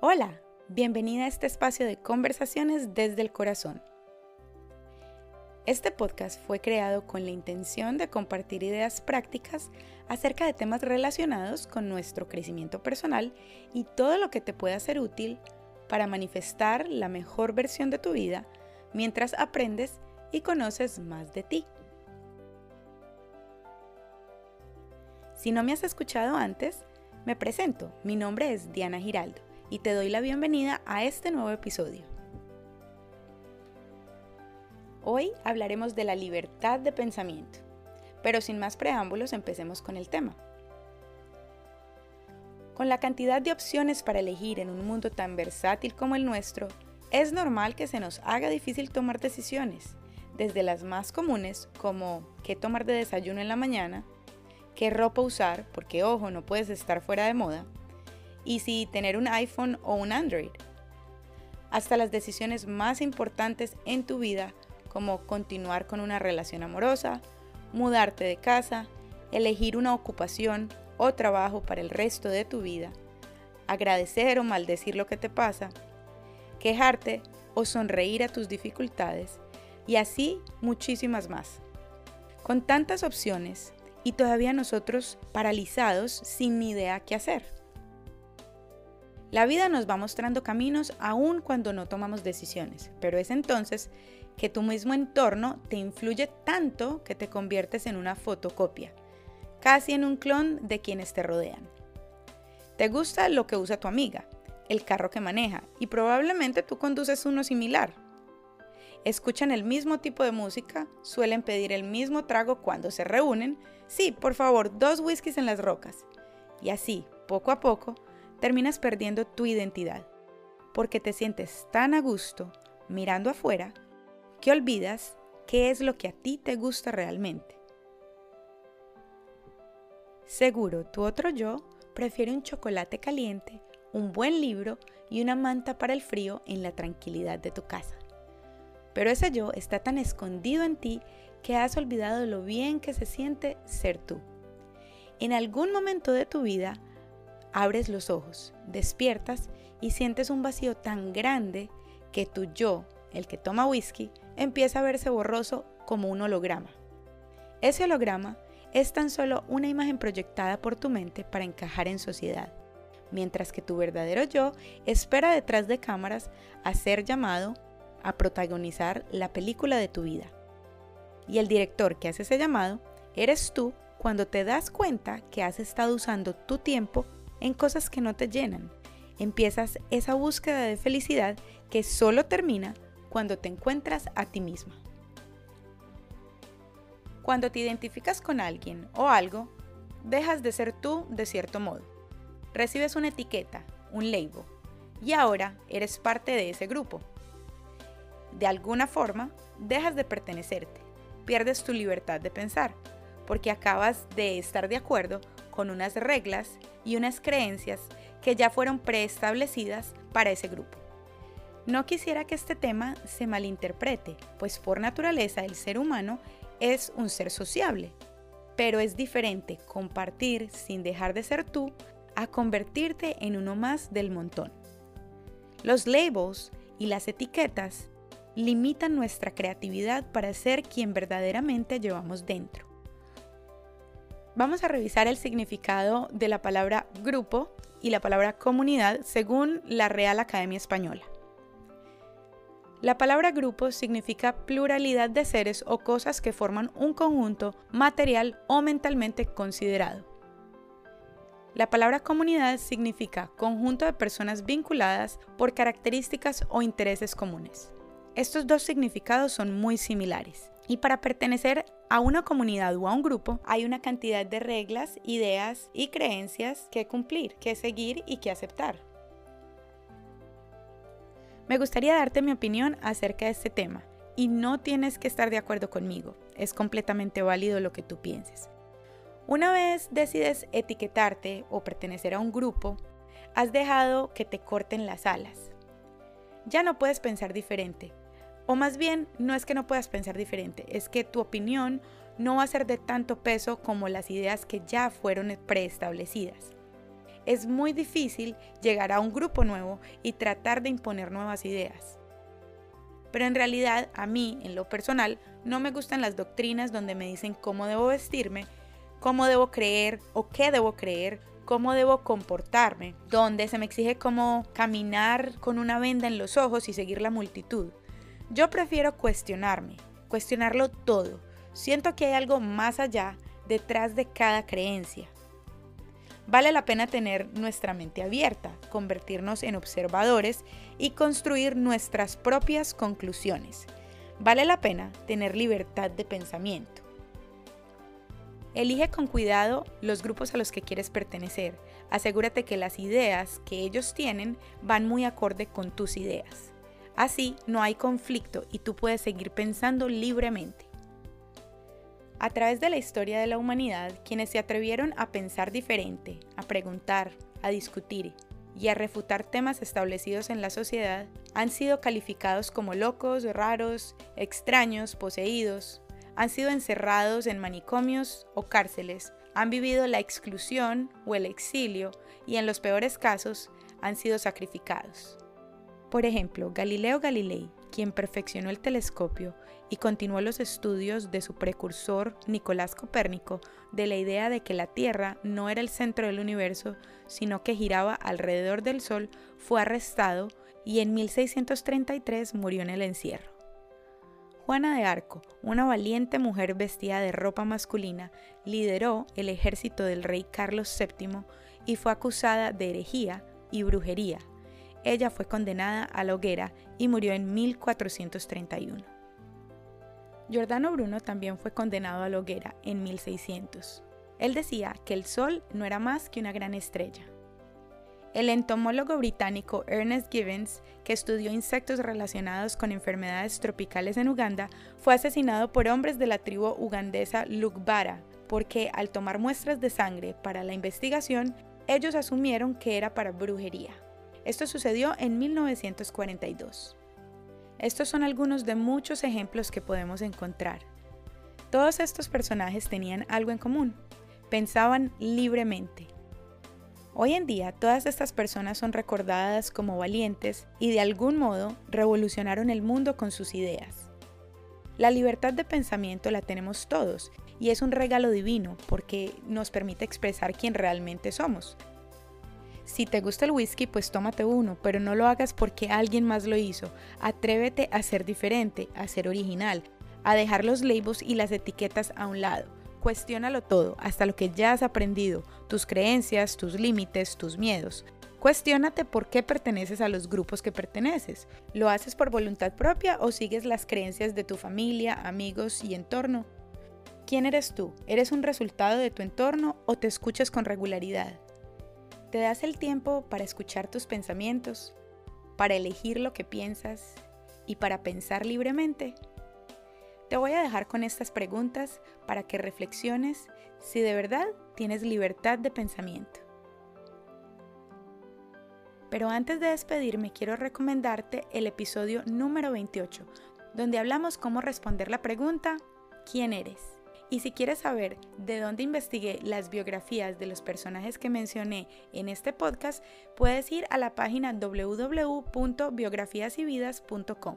Hola, bienvenida a este espacio de conversaciones desde el corazón. Este podcast fue creado con la intención de compartir ideas prácticas acerca de temas relacionados con nuestro crecimiento personal y todo lo que te pueda ser útil para manifestar la mejor versión de tu vida mientras aprendes y conoces más de ti. Si no me has escuchado antes, me presento. Mi nombre es Diana Giraldo y te doy la bienvenida a este nuevo episodio. Hoy hablaremos de la libertad de pensamiento, pero sin más preámbulos empecemos con el tema. Con la cantidad de opciones para elegir en un mundo tan versátil como el nuestro, es normal que se nos haga difícil tomar decisiones, desde las más comunes como qué tomar de desayuno en la mañana, qué ropa usar, porque ojo, no puedes estar fuera de moda, y si tener un iPhone o un Android. Hasta las decisiones más importantes en tu vida, como continuar con una relación amorosa, mudarte de casa, elegir una ocupación o trabajo para el resto de tu vida, agradecer o maldecir lo que te pasa, quejarte o sonreír a tus dificultades y así muchísimas más. Con tantas opciones y todavía nosotros paralizados sin ni idea qué hacer. La vida nos va mostrando caminos aun cuando no tomamos decisiones, pero es entonces que tu mismo entorno te influye tanto que te conviertes en una fotocopia, casi en un clon de quienes te rodean. Te gusta lo que usa tu amiga, el carro que maneja, y probablemente tú conduces uno similar. Escuchan el mismo tipo de música, suelen pedir el mismo trago cuando se reúnen, sí, por favor, dos whiskies en las rocas. Y así, poco a poco, terminas perdiendo tu identidad, porque te sientes tan a gusto mirando afuera que olvidas qué es lo que a ti te gusta realmente. Seguro tu otro yo prefiere un chocolate caliente, un buen libro y una manta para el frío en la tranquilidad de tu casa. Pero ese yo está tan escondido en ti que has olvidado lo bien que se siente ser tú. En algún momento de tu vida abres los ojos, despiertas y sientes un vacío tan grande que tu yo, el que toma whisky, empieza a verse borroso como un holograma. Ese holograma es tan solo una imagen proyectada por tu mente para encajar en sociedad, mientras que tu verdadero yo espera detrás de cámaras a ser llamado a protagonizar la película de tu vida. Y el director que hace ese llamado eres tú cuando te das cuenta que has estado usando tu tiempo en cosas que no te llenan. Empiezas esa búsqueda de felicidad que solo termina cuando te encuentras a ti misma. Cuando te identificas con alguien o algo, dejas de ser tú de cierto modo. Recibes una etiqueta, un label, y ahora eres parte de ese grupo. De alguna forma, dejas de pertenecerte, pierdes tu libertad de pensar, porque acabas de estar de acuerdo con unas reglas y unas creencias que ya fueron preestablecidas para ese grupo. No quisiera que este tema se malinterprete, pues por naturaleza el ser humano es un ser sociable, pero es diferente compartir sin dejar de ser tú a convertirte en uno más del montón. Los labels y las etiquetas limitan nuestra creatividad para ser quien verdaderamente llevamos dentro. Vamos a revisar el significado de la palabra grupo y la palabra comunidad según la Real Academia Española. La palabra grupo significa pluralidad de seres o cosas que forman un conjunto material o mentalmente considerado. La palabra comunidad significa conjunto de personas vinculadas por características o intereses comunes. Estos dos significados son muy similares. Y para pertenecer a una comunidad o a un grupo hay una cantidad de reglas, ideas y creencias que cumplir, que seguir y que aceptar. Me gustaría darte mi opinión acerca de este tema y no tienes que estar de acuerdo conmigo, es completamente válido lo que tú pienses. Una vez decides etiquetarte o pertenecer a un grupo, has dejado que te corten las alas. Ya no puedes pensar diferente, o más bien, no es que no puedas pensar diferente, es que tu opinión no va a ser de tanto peso como las ideas que ya fueron preestablecidas. es muy difícil llegar a un grupo nuevo y tratar de imponer nuevas ideas. Pero en realidad a mí, en lo personal, no me gustan las doctrinas donde me dicen cómo debo vestirme, cómo debo creer o qué debo creer, cómo debo comportarme, donde se me exige cómo caminar con una venda en los ojos y seguir la multitud. Yo prefiero cuestionarme, cuestionarlo todo. Siento que hay algo más allá detrás de cada creencia. Vale la pena tener nuestra mente abierta, convertirnos en observadores y construir nuestras propias conclusiones. Vale la pena tener libertad de pensamiento. Elige con cuidado los grupos a los que quieres pertenecer. Asegúrate que las ideas que ellos tienen van muy acorde con tus ideas. Así no hay conflicto y tú puedes seguir pensando libremente. A través de la historia de la humanidad, quienes se atrevieron a pensar diferente, a preguntar, a discutir y a refutar temas establecidos en la sociedad, han sido calificados como locos, raros, extraños, poseídos, han sido encerrados en manicomios o cárceles, han vivido la exclusión o el exilio y en los peores casos han sido sacrificados. Por ejemplo, Galileo Galilei, quien perfeccionó el telescopio y continuó los estudios de su precursor Nicolás Copérnico de la idea de que la Tierra no era el centro del universo, sino que giraba alrededor del Sol, fue arrestado y en 1633 murió en el encierro. Juana de Arco, una valiente mujer vestida de ropa masculina, lideró el ejército del rey Carlos VII y fue acusada de herejía y brujería. Ella fue condenada a la hoguera y murió en 1431. Giordano Bruno también fue condenado a la hoguera en 1600. Él decía que el Sol no era más que una gran estrella. El entomólogo británico Ernest Gibbons, que estudió insectos relacionados con enfermedades tropicales en Uganda, fue asesinado por hombres de la tribu ugandesa Lugbara, porque al tomar muestras de sangre para la investigación, ellos asumieron que era para brujería. Esto sucedió en 1942. Estos son algunos de muchos ejemplos que podemos encontrar. Todos estos personajes tenían algo en común. Pensaban libremente, Hoy en día todas estas personas son recordadas como valientes y de algún modo revolucionaron el mundo con sus ideas. La libertad de pensamiento la tenemos todos y es un regalo divino porque nos permite expresar quién realmente somos. Si te gusta el whisky, pues tómate uno, pero no lo hagas porque alguien más lo hizo. Atrévete a ser diferente, a ser original, a dejar los labels y las etiquetas a un lado Cuestiónalo todo, hasta lo que ya has aprendido, tus creencias, tus límites, tus miedos. Cuestiónate por qué perteneces a los grupos que perteneces. ¿Lo haces por voluntad propia o sigues las creencias de tu familia, amigos y entorno? ¿Quién eres tú? ¿Eres un resultado de tu entorno o te escuchas con regularidad? ¿Te das el tiempo para escuchar tus pensamientos, para elegir lo que piensas y para pensar libremente? Te voy a dejar con estas preguntas para que reflexiones si de verdad tienes libertad de pensamiento. Pero antes de despedirme quiero recomendarte el episodio número 28, donde hablamos cómo responder la pregunta ¿quién eres? Y si quieres saber de dónde investigué las biografías de los personajes que mencioné en este podcast, puedes ir a la página www.biografiasyvidas.com.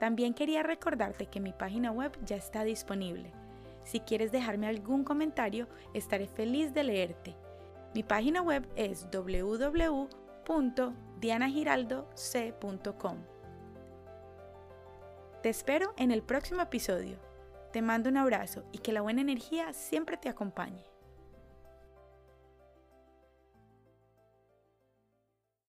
También quería recordarte que mi página web ya está disponible. Si quieres dejarme algún comentario, estaré feliz de leerte. Mi página web es www.dianagiraldoc.com. Te espero en el próximo episodio. Te mando un abrazo y que la buena energía siempre te acompañe.